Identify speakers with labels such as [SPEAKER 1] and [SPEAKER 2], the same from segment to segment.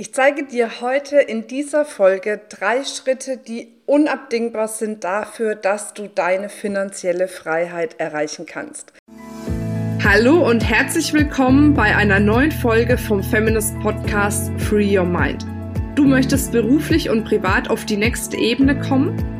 [SPEAKER 1] Ich zeige dir heute in dieser Folge drei Schritte, die unabdingbar sind dafür, dass du deine finanzielle Freiheit erreichen kannst. Hallo und herzlich willkommen bei einer neuen Folge vom Feminist Podcast Free Your Mind. Du möchtest beruflich und privat auf die nächste Ebene kommen?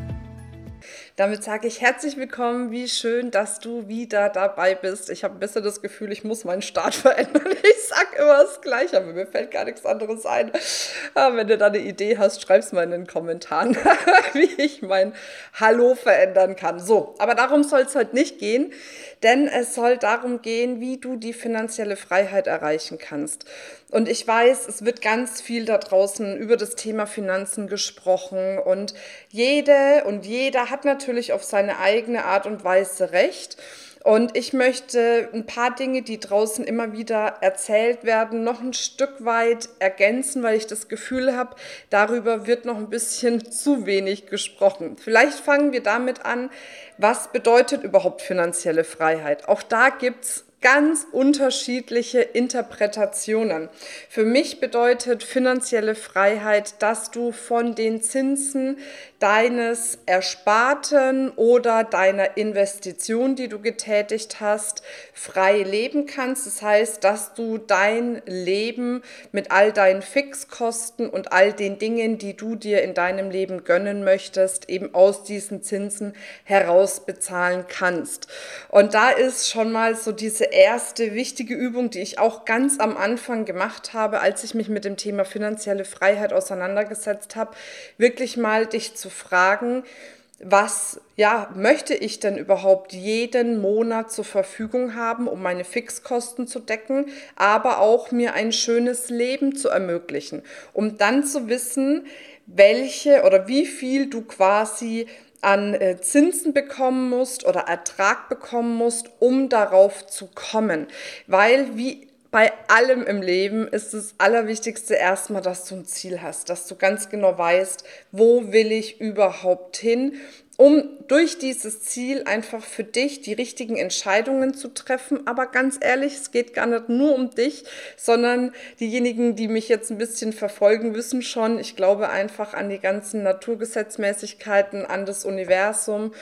[SPEAKER 1] Damit sage ich herzlich willkommen. Wie schön, dass du wieder dabei bist. Ich habe ein bisschen das Gefühl, ich muss meinen Start verändern. Ich sage immer das Gleiche, aber mir fällt gar nichts anderes ein. Aber wenn du da eine Idee hast, schreib es mal in den Kommentaren, wie ich mein Hallo verändern kann. So, aber darum soll es heute nicht gehen, denn es soll darum gehen, wie du die finanzielle Freiheit erreichen kannst. Und ich weiß, es wird ganz viel da draußen über das Thema Finanzen gesprochen und jede und jeder hat natürlich auf seine eigene Art und Weise recht. Und ich möchte ein paar Dinge, die draußen immer wieder erzählt werden, noch ein Stück weit ergänzen, weil ich das Gefühl habe, darüber wird noch ein bisschen zu wenig gesprochen. Vielleicht fangen wir damit an, was bedeutet überhaupt finanzielle Freiheit? Auch da gibt's ganz unterschiedliche Interpretationen. Für mich bedeutet finanzielle Freiheit, dass du von den Zinsen deines Ersparten oder deiner Investition, die du getätigt hast, frei leben kannst. Das heißt, dass du dein Leben mit all deinen Fixkosten und all den Dingen, die du dir in deinem Leben gönnen möchtest, eben aus diesen Zinsen heraus bezahlen kannst. Und da ist schon mal so diese erste wichtige Übung, die ich auch ganz am Anfang gemacht habe, als ich mich mit dem Thema finanzielle Freiheit auseinandergesetzt habe, wirklich mal dich zu fragen, was ja, möchte ich denn überhaupt jeden Monat zur Verfügung haben, um meine Fixkosten zu decken, aber auch mir ein schönes Leben zu ermöglichen, um dann zu wissen, welche oder wie viel du quasi an äh, Zinsen bekommen musst oder Ertrag bekommen musst, um darauf zu kommen. Weil wie bei allem im Leben ist das Allerwichtigste erstmal, dass du ein Ziel hast, dass du ganz genau weißt, wo will ich überhaupt hin, um durch dieses Ziel einfach für dich die richtigen Entscheidungen zu treffen. Aber ganz ehrlich, es geht gar nicht nur um dich, sondern diejenigen, die mich jetzt ein bisschen verfolgen, wissen schon, ich glaube einfach an die ganzen Naturgesetzmäßigkeiten, an das Universum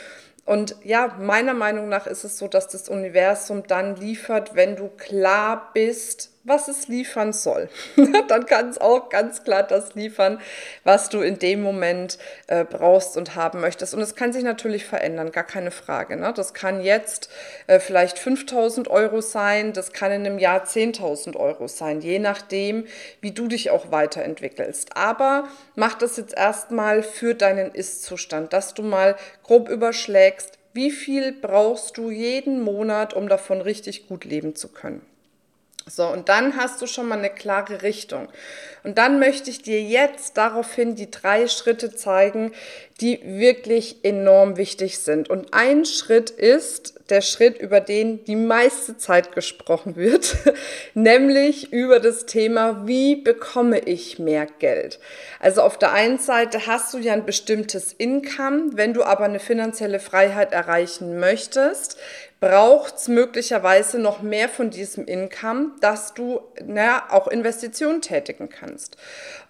[SPEAKER 1] und ja, meiner Meinung nach ist es so, dass das Universum dann liefert, wenn du klar bist, was es liefern soll. dann kann es auch ganz klar das liefern, was du in dem Moment äh, brauchst und haben möchtest. Und es kann sich natürlich verändern, gar keine Frage. Ne? Das kann jetzt äh, vielleicht 5000 Euro sein, das kann in einem Jahr 10.000 Euro sein, je nachdem, wie du dich auch weiterentwickelst. Aber mach das jetzt erstmal für deinen Ist-Zustand, dass du mal grob überschlägst, wie viel brauchst du jeden Monat, um davon richtig gut leben zu können. So, und dann hast du schon mal eine klare Richtung. Und dann möchte ich dir jetzt daraufhin die drei Schritte zeigen, die wirklich enorm wichtig sind. Und ein Schritt ist der Schritt, über den die meiste Zeit gesprochen wird, nämlich über das Thema, wie bekomme ich mehr Geld? Also auf der einen Seite hast du ja ein bestimmtes Income, wenn du aber eine finanzielle Freiheit erreichen möchtest, braucht es möglicherweise noch mehr von diesem Income, dass du naja, auch Investitionen tätigen kannst.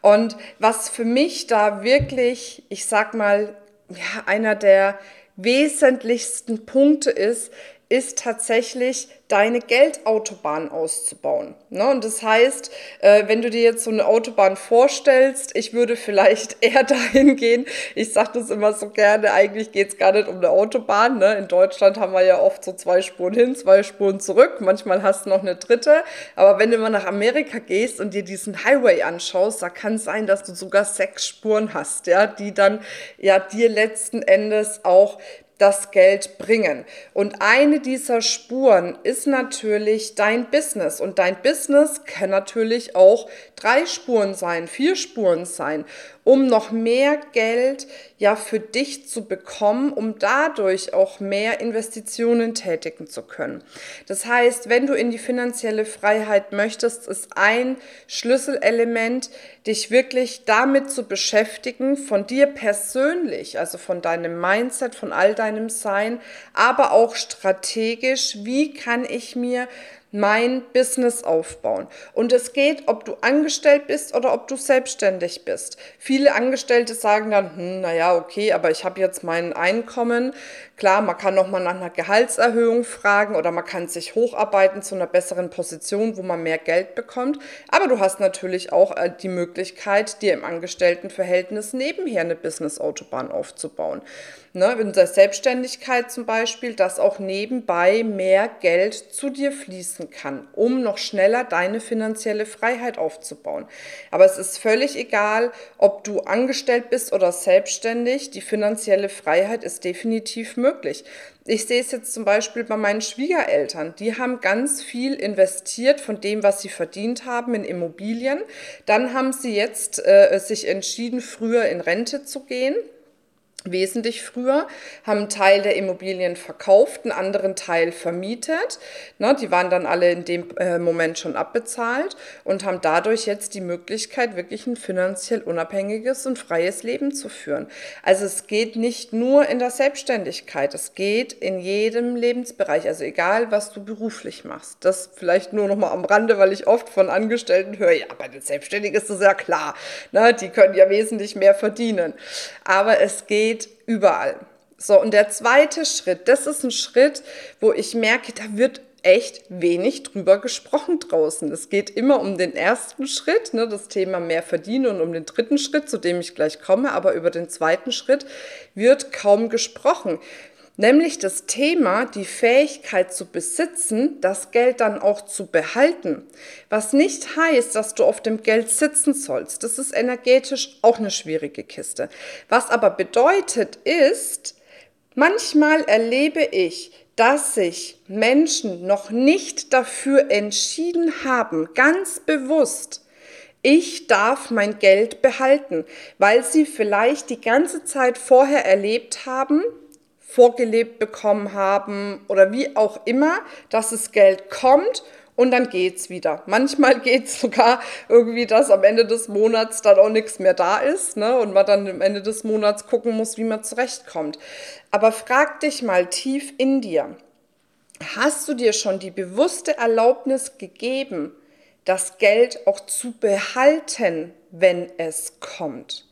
[SPEAKER 1] Und was für mich da wirklich, ich sag mal, ja, einer der wesentlichsten Punkte ist, ist tatsächlich deine Geldautobahn auszubauen. Ne? Und das heißt, äh, wenn du dir jetzt so eine Autobahn vorstellst, ich würde vielleicht eher dahin gehen, ich sage das immer so gerne, eigentlich geht es gar nicht um eine Autobahn. Ne? In Deutschland haben wir ja oft so zwei Spuren hin, zwei Spuren zurück, manchmal hast du noch eine dritte. Aber wenn du mal nach Amerika gehst und dir diesen Highway anschaust, da kann es sein, dass du sogar sechs Spuren hast, ja, die dann ja dir letzten Endes auch das Geld bringen. Und eine dieser Spuren ist natürlich dein Business. Und dein Business kann natürlich auch drei Spuren sein, vier Spuren sein. Um noch mehr Geld ja für dich zu bekommen, um dadurch auch mehr Investitionen tätigen zu können. Das heißt, wenn du in die finanzielle Freiheit möchtest, ist ein Schlüsselelement, dich wirklich damit zu beschäftigen, von dir persönlich, also von deinem Mindset, von all deinem Sein, aber auch strategisch, wie kann ich mir mein Business aufbauen. Und es geht, ob du angestellt bist oder ob du selbstständig bist. Viele Angestellte sagen dann, hm, naja, okay, aber ich habe jetzt mein Einkommen. Klar, man kann nochmal nach einer Gehaltserhöhung fragen oder man kann sich hocharbeiten zu einer besseren Position, wo man mehr Geld bekommt. Aber du hast natürlich auch äh, die Möglichkeit, dir im Angestelltenverhältnis nebenher eine Business-Autobahn aufzubauen. Ne, in der Selbstständigkeit zum Beispiel, dass auch nebenbei mehr Geld zu dir fließen kann, um noch schneller deine finanzielle Freiheit aufzubauen. Aber es ist völlig egal, ob du angestellt bist oder selbstständig, die finanzielle Freiheit ist definitiv möglich. Ich sehe es jetzt zum Beispiel bei meinen Schwiegereltern. Die haben ganz viel investiert von dem, was sie verdient haben in Immobilien. Dann haben sie jetzt äh, sich entschieden, früher in Rente zu gehen wesentlich früher, haben einen Teil der Immobilien verkauft, einen anderen Teil vermietet. Ne, die waren dann alle in dem äh, Moment schon abbezahlt und haben dadurch jetzt die Möglichkeit, wirklich ein finanziell unabhängiges und freies Leben zu führen. Also es geht nicht nur in der Selbstständigkeit, es geht in jedem Lebensbereich, also egal, was du beruflich machst. Das vielleicht nur noch mal am Rande, weil ich oft von Angestellten höre, ja, bei den Selbstständigen ist das ja klar, ne, die können ja wesentlich mehr verdienen. Aber es geht überall. So, und der zweite Schritt, das ist ein Schritt, wo ich merke, da wird echt wenig drüber gesprochen draußen. Es geht immer um den ersten Schritt, ne, das Thema mehr verdienen und um den dritten Schritt, zu dem ich gleich komme, aber über den zweiten Schritt wird kaum gesprochen nämlich das Thema, die Fähigkeit zu besitzen, das Geld dann auch zu behalten. Was nicht heißt, dass du auf dem Geld sitzen sollst. Das ist energetisch auch eine schwierige Kiste. Was aber bedeutet ist, manchmal erlebe ich, dass sich Menschen noch nicht dafür entschieden haben, ganz bewusst, ich darf mein Geld behalten, weil sie vielleicht die ganze Zeit vorher erlebt haben, vorgelebt bekommen haben oder wie auch immer, dass das Geld kommt und dann geht's wieder. Manchmal geht's sogar irgendwie, dass am Ende des Monats dann auch nichts mehr da ist ne? und man dann am Ende des Monats gucken muss, wie man zurechtkommt. Aber frag dich mal tief in dir, hast du dir schon die bewusste Erlaubnis gegeben, das Geld auch zu behalten, wenn es kommt?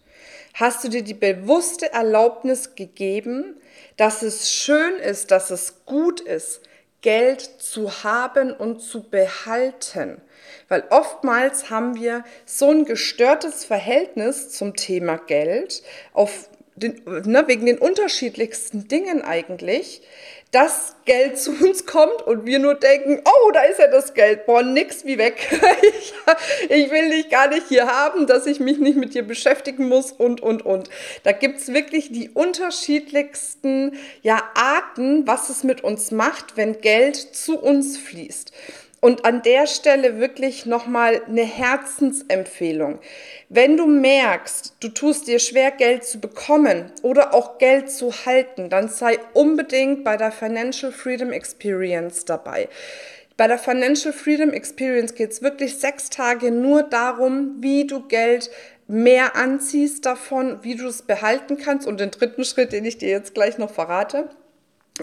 [SPEAKER 1] Hast du dir die bewusste Erlaubnis gegeben, dass es schön ist, dass es gut ist, Geld zu haben und zu behalten. Weil oftmals haben wir so ein gestörtes Verhältnis zum Thema Geld, auf den, ne, wegen den unterschiedlichsten Dingen eigentlich, dass Geld zu uns kommt und wir nur denken, oh, da ist ja das Geld, boah, nix wie weg. ich, ich, will dich gar nicht hier haben, dass ich mich nicht mit dir beschäftigen muss und, und, und. Da gibt's wirklich die unterschiedlichsten ja, Arten, was es mit uns macht, wenn Geld zu uns fließt. Und an der Stelle wirklich nochmal eine Herzensempfehlung. Wenn du merkst, du tust dir schwer, Geld zu bekommen oder auch Geld zu halten, dann sei unbedingt bei der Financial Freedom Experience dabei. Bei der Financial Freedom Experience geht es wirklich sechs Tage nur darum, wie du Geld mehr anziehst davon, wie du es behalten kannst. Und den dritten Schritt, den ich dir jetzt gleich noch verrate,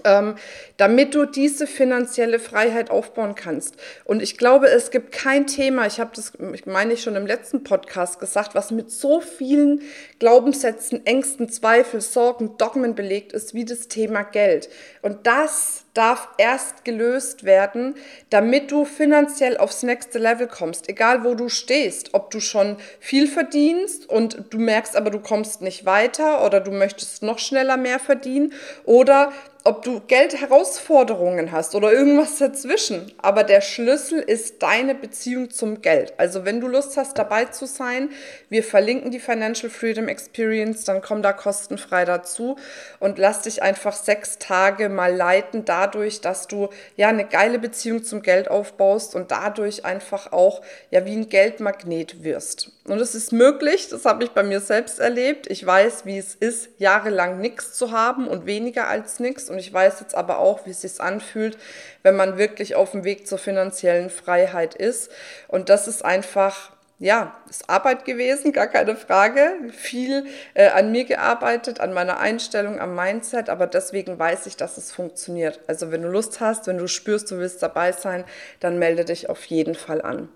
[SPEAKER 1] ähm, damit du diese finanzielle Freiheit aufbauen kannst. Und ich glaube, es gibt kein Thema, ich habe das, ich meine ich schon im letzten Podcast gesagt, was mit so vielen Glaubenssätzen, Ängsten, Zweifel, Sorgen, Dogmen belegt ist, wie das Thema Geld. Und das darf erst gelöst werden, damit du finanziell aufs nächste Level kommst. Egal wo du stehst, ob du schon viel verdienst und du merkst aber, du kommst nicht weiter oder du möchtest noch schneller mehr verdienen oder ob du Geldherausforderungen hast oder irgendwas dazwischen. Aber der Schlüssel ist deine Beziehung zum Geld. Also wenn du Lust hast, dabei zu sein, wir verlinken die Financial Freedom Experience, dann komm da kostenfrei dazu und lass dich einfach sechs Tage mal leiten da dadurch, dass du ja eine geile Beziehung zum Geld aufbaust und dadurch einfach auch ja wie ein Geldmagnet wirst. Und es ist möglich, das habe ich bei mir selbst erlebt. Ich weiß, wie es ist, jahrelang nichts zu haben und weniger als nichts. Und ich weiß jetzt aber auch, wie es sich anfühlt, wenn man wirklich auf dem Weg zur finanziellen Freiheit ist. Und das ist einfach ja, ist Arbeit gewesen, gar keine Frage. Viel äh, an mir gearbeitet, an meiner Einstellung, am Mindset, aber deswegen weiß ich, dass es funktioniert. Also wenn du Lust hast, wenn du spürst, du willst dabei sein, dann melde dich auf jeden Fall an.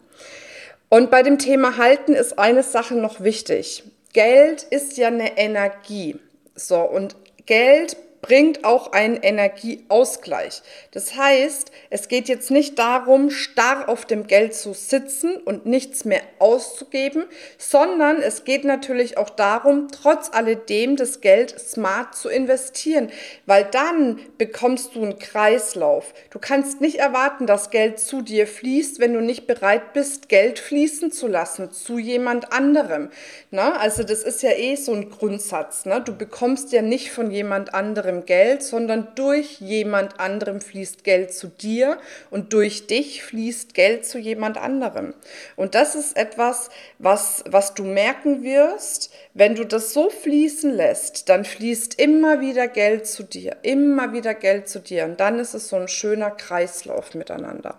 [SPEAKER 1] Und bei dem Thema Halten ist eine Sache noch wichtig. Geld ist ja eine Energie. So, und Geld bringt auch einen Energieausgleich. Das heißt, es geht jetzt nicht darum, starr auf dem Geld zu sitzen und nichts mehr auszugeben, sondern es geht natürlich auch darum, trotz alledem das Geld smart zu investieren, weil dann bekommst du einen Kreislauf. Du kannst nicht erwarten, dass Geld zu dir fließt, wenn du nicht bereit bist, Geld fließen zu lassen zu jemand anderem. Na, also das ist ja eh so ein Grundsatz. Ne? Du bekommst ja nicht von jemand anderem anderem Geld, sondern durch jemand anderem fließt Geld zu dir und durch dich fließt Geld zu jemand anderem. Und das ist etwas, was, was du merken wirst, wenn du das so fließen lässt, dann fließt immer wieder Geld zu dir, immer wieder Geld zu dir. Und dann ist es so ein schöner Kreislauf miteinander.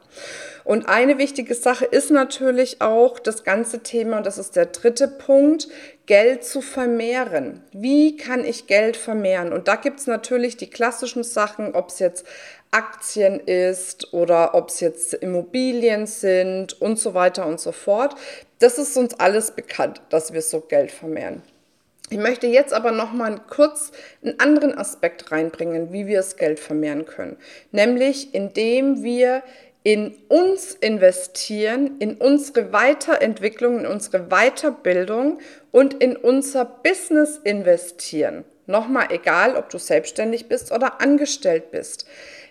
[SPEAKER 1] Und eine wichtige Sache ist natürlich auch das ganze Thema, und das ist der dritte Punkt, Geld zu vermehren. Wie kann ich Geld vermehren? Und da gibt es natürlich die klassischen Sachen, ob es jetzt Aktien ist oder ob es jetzt Immobilien sind und so weiter und so fort. Das ist uns alles bekannt, dass wir so Geld vermehren. Ich möchte jetzt aber noch mal kurz einen anderen Aspekt reinbringen, wie wir das Geld vermehren können, nämlich indem wir in uns investieren, in unsere Weiterentwicklung, in unsere Weiterbildung und in unser Business investieren. Nochmal egal, ob du selbstständig bist oder angestellt bist.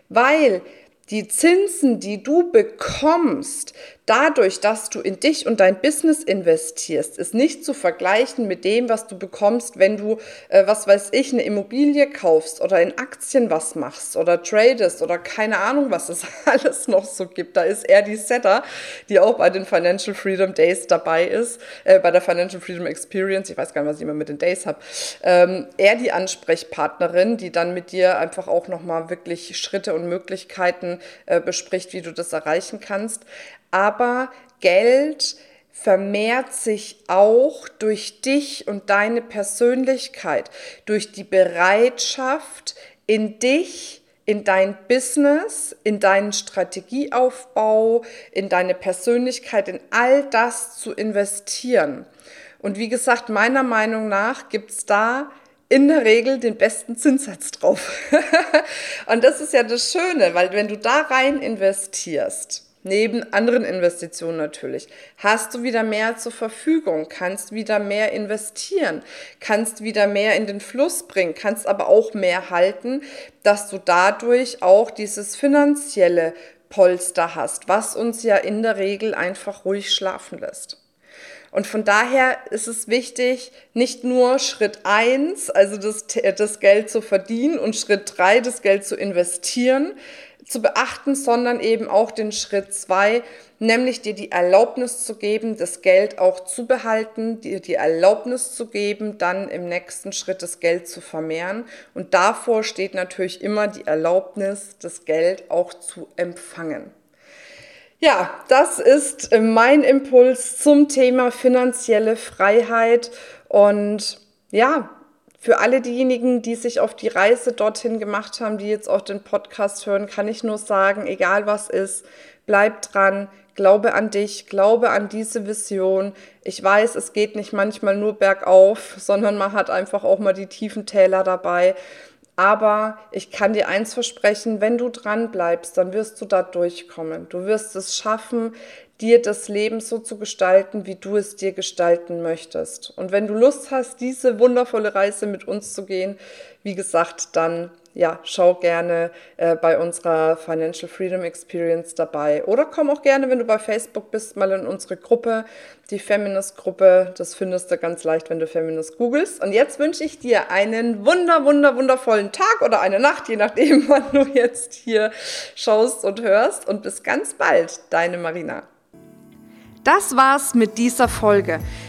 [SPEAKER 1] Weil die Zinsen, die du bekommst, dadurch, dass du in dich und dein Business investierst, ist nicht zu vergleichen mit dem, was du bekommst, wenn du, äh, was weiß ich, eine Immobilie kaufst oder in Aktien was machst oder tradest oder keine Ahnung, was es alles noch so gibt. Da ist eher die Setter, die auch bei den Financial Freedom Days dabei ist, äh, bei der Financial Freedom Experience, ich weiß gar nicht, was ich immer mit den Days habe, ähm, eher die Ansprechpartnerin, die dann mit dir einfach auch nochmal wirklich Schritte und Möglichkeiten äh, bespricht, wie du das erreichen kannst aber Geld vermehrt sich auch durch dich und deine Persönlichkeit, durch die Bereitschaft, in dich, in dein Business, in deinen Strategieaufbau, in deine Persönlichkeit, in all das zu investieren. Und wie gesagt, meiner Meinung nach gibt es da in der Regel den besten Zinssatz drauf. und das ist ja das Schöne, weil wenn du da rein investierst, Neben anderen Investitionen natürlich. Hast du wieder mehr zur Verfügung, kannst wieder mehr investieren, kannst wieder mehr in den Fluss bringen, kannst aber auch mehr halten, dass du dadurch auch dieses finanzielle Polster hast, was uns ja in der Regel einfach ruhig schlafen lässt. Und von daher ist es wichtig, nicht nur Schritt eins, also das, das Geld zu verdienen und Schritt drei, das Geld zu investieren, zu beachten, sondern eben auch den Schritt zwei, nämlich dir die Erlaubnis zu geben, das Geld auch zu behalten, dir die Erlaubnis zu geben, dann im nächsten Schritt das Geld zu vermehren. Und davor steht natürlich immer die Erlaubnis, das Geld auch zu empfangen. Ja, das ist mein Impuls zum Thema finanzielle Freiheit und ja, für alle diejenigen, die sich auf die Reise dorthin gemacht haben, die jetzt auch den Podcast hören, kann ich nur sagen, egal was ist, bleib dran, glaube an dich, glaube an diese Vision. Ich weiß, es geht nicht manchmal nur bergauf, sondern man hat einfach auch mal die tiefen Täler dabei. Aber ich kann dir eins versprechen, wenn du dran bleibst, dann wirst du da durchkommen. Du wirst es schaffen, dir das Leben so zu gestalten, wie du es dir gestalten möchtest. Und wenn du Lust hast, diese wundervolle Reise mit uns zu gehen, wie gesagt, dann ja, schau gerne äh, bei unserer Financial Freedom Experience dabei. Oder komm auch gerne, wenn du bei Facebook bist, mal in unsere Gruppe, die Feminist-Gruppe. Das findest du ganz leicht, wenn du Feminist googelst. Und jetzt wünsche ich dir einen wunder, wunder, wundervollen Tag oder eine Nacht, je nachdem, wann du jetzt hier schaust und hörst. Und bis ganz bald, deine Marina. Das war's mit dieser Folge.